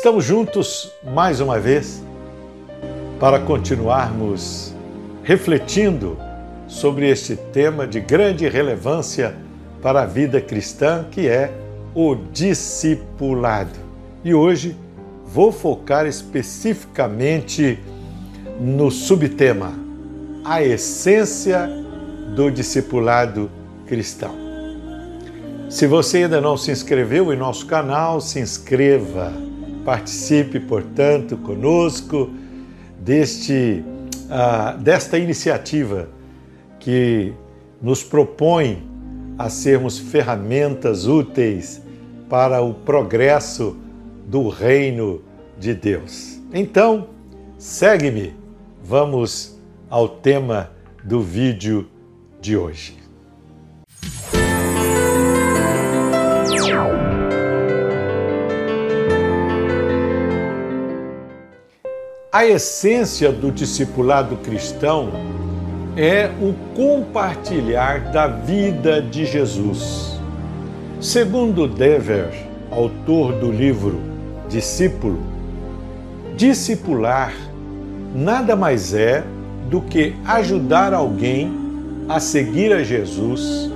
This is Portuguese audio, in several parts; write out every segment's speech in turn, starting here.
Estamos juntos mais uma vez para continuarmos refletindo sobre este tema de grande relevância para a vida cristã, que é o discipulado. E hoje vou focar especificamente no subtema a essência do discipulado cristão. Se você ainda não se inscreveu em nosso canal, se inscreva. Participe, portanto, conosco deste, uh, desta iniciativa que nos propõe a sermos ferramentas úteis para o progresso do reino de Deus. Então, segue-me. Vamos ao tema do vídeo de hoje. A essência do discipulado cristão é o compartilhar da vida de Jesus. Segundo Dever, autor do livro Discípulo, discipular nada mais é do que ajudar alguém a seguir a Jesus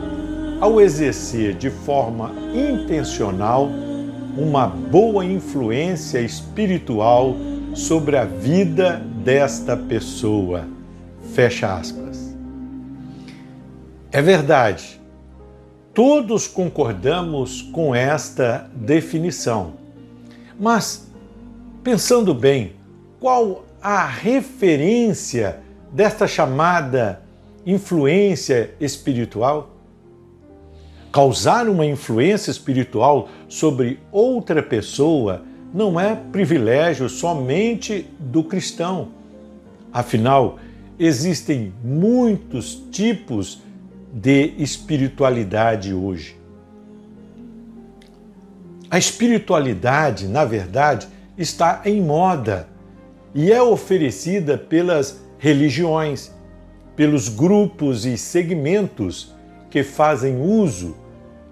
ao exercer de forma intencional uma boa influência espiritual sobre a vida desta pessoa. Fecha aspas. É verdade, todos concordamos com esta definição. Mas, pensando bem, qual a referência desta chamada influência espiritual? Causar uma influência espiritual sobre outra pessoa não é privilégio somente do cristão. Afinal, existem muitos tipos de espiritualidade hoje. A espiritualidade, na verdade, está em moda e é oferecida pelas religiões, pelos grupos e segmentos que fazem uso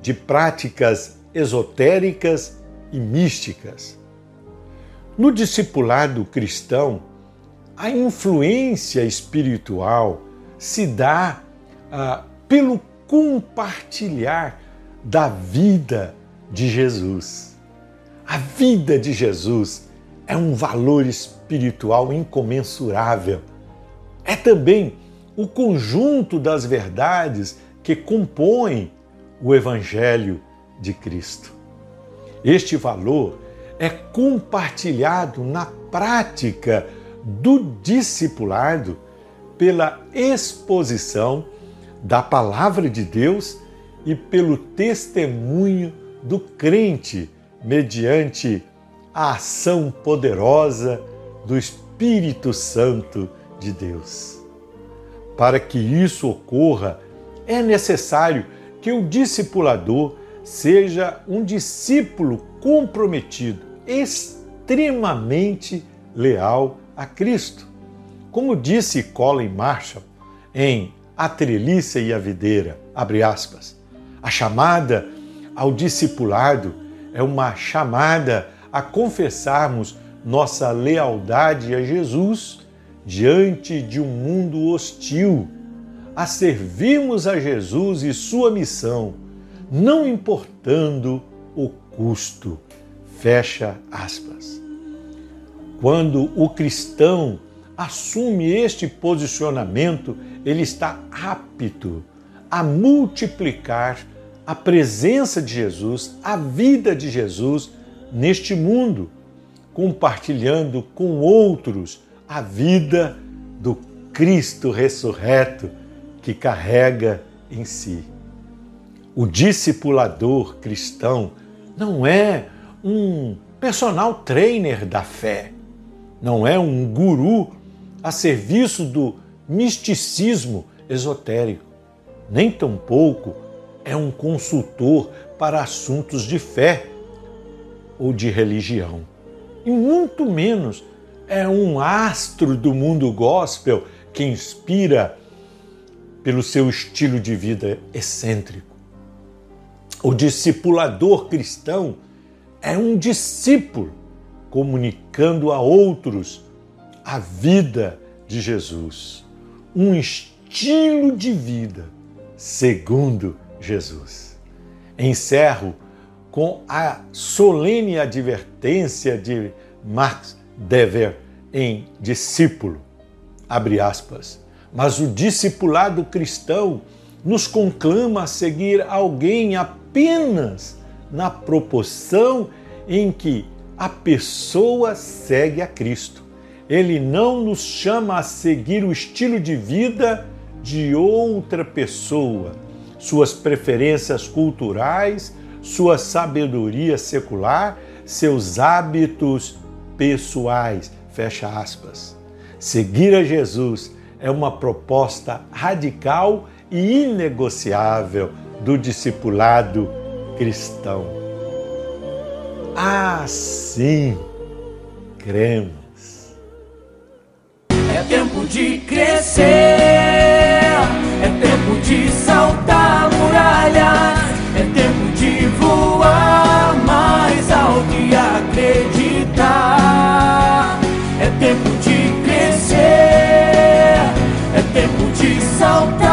de práticas esotéricas e místicas. No discipulado cristão, a influência espiritual se dá ah, pelo compartilhar da vida de Jesus. A vida de Jesus é um valor espiritual incomensurável. É também o conjunto das verdades que compõem o Evangelho de Cristo. Este valor é compartilhado na prática do discipulado pela exposição da palavra de Deus e pelo testemunho do crente mediante a ação poderosa do Espírito Santo de Deus. Para que isso ocorra, é necessário que o discipulador seja um discípulo comprometido extremamente leal a Cristo. Como disse Colin Marshall em A Treliça e a Videira, aspas, a chamada ao discipulado é uma chamada a confessarmos nossa lealdade a Jesus diante de um mundo hostil, a servirmos a Jesus e sua missão, não importando o custo. Fecha aspas. Quando o cristão assume este posicionamento, ele está apto a multiplicar a presença de Jesus, a vida de Jesus neste mundo, compartilhando com outros a vida do Cristo ressurreto que carrega em si. O discipulador cristão não é um personal trainer da fé, não é um guru a serviço do misticismo esotérico, nem tampouco é um consultor para assuntos de fé ou de religião, e muito menos é um astro do mundo gospel que inspira pelo seu estilo de vida excêntrico. O discipulador cristão é um discípulo comunicando a outros a vida de Jesus, um estilo de vida segundo Jesus. Encerro com a solene advertência de Max Dever em Discípulo. Abre aspas. Mas o discipulado cristão nos conclama a seguir alguém apenas na proporção em que a pessoa segue a Cristo. Ele não nos chama a seguir o estilo de vida de outra pessoa, suas preferências culturais, sua sabedoria secular, seus hábitos pessoais. Fecha aspas. Seguir a Jesus é uma proposta radical e inegociável do discipulado cristão. Assim cremos. É tempo de crescer, é tempo de saltar muralhas, é tempo de voar mais alto e acreditar. É tempo de crescer, é tempo de saltar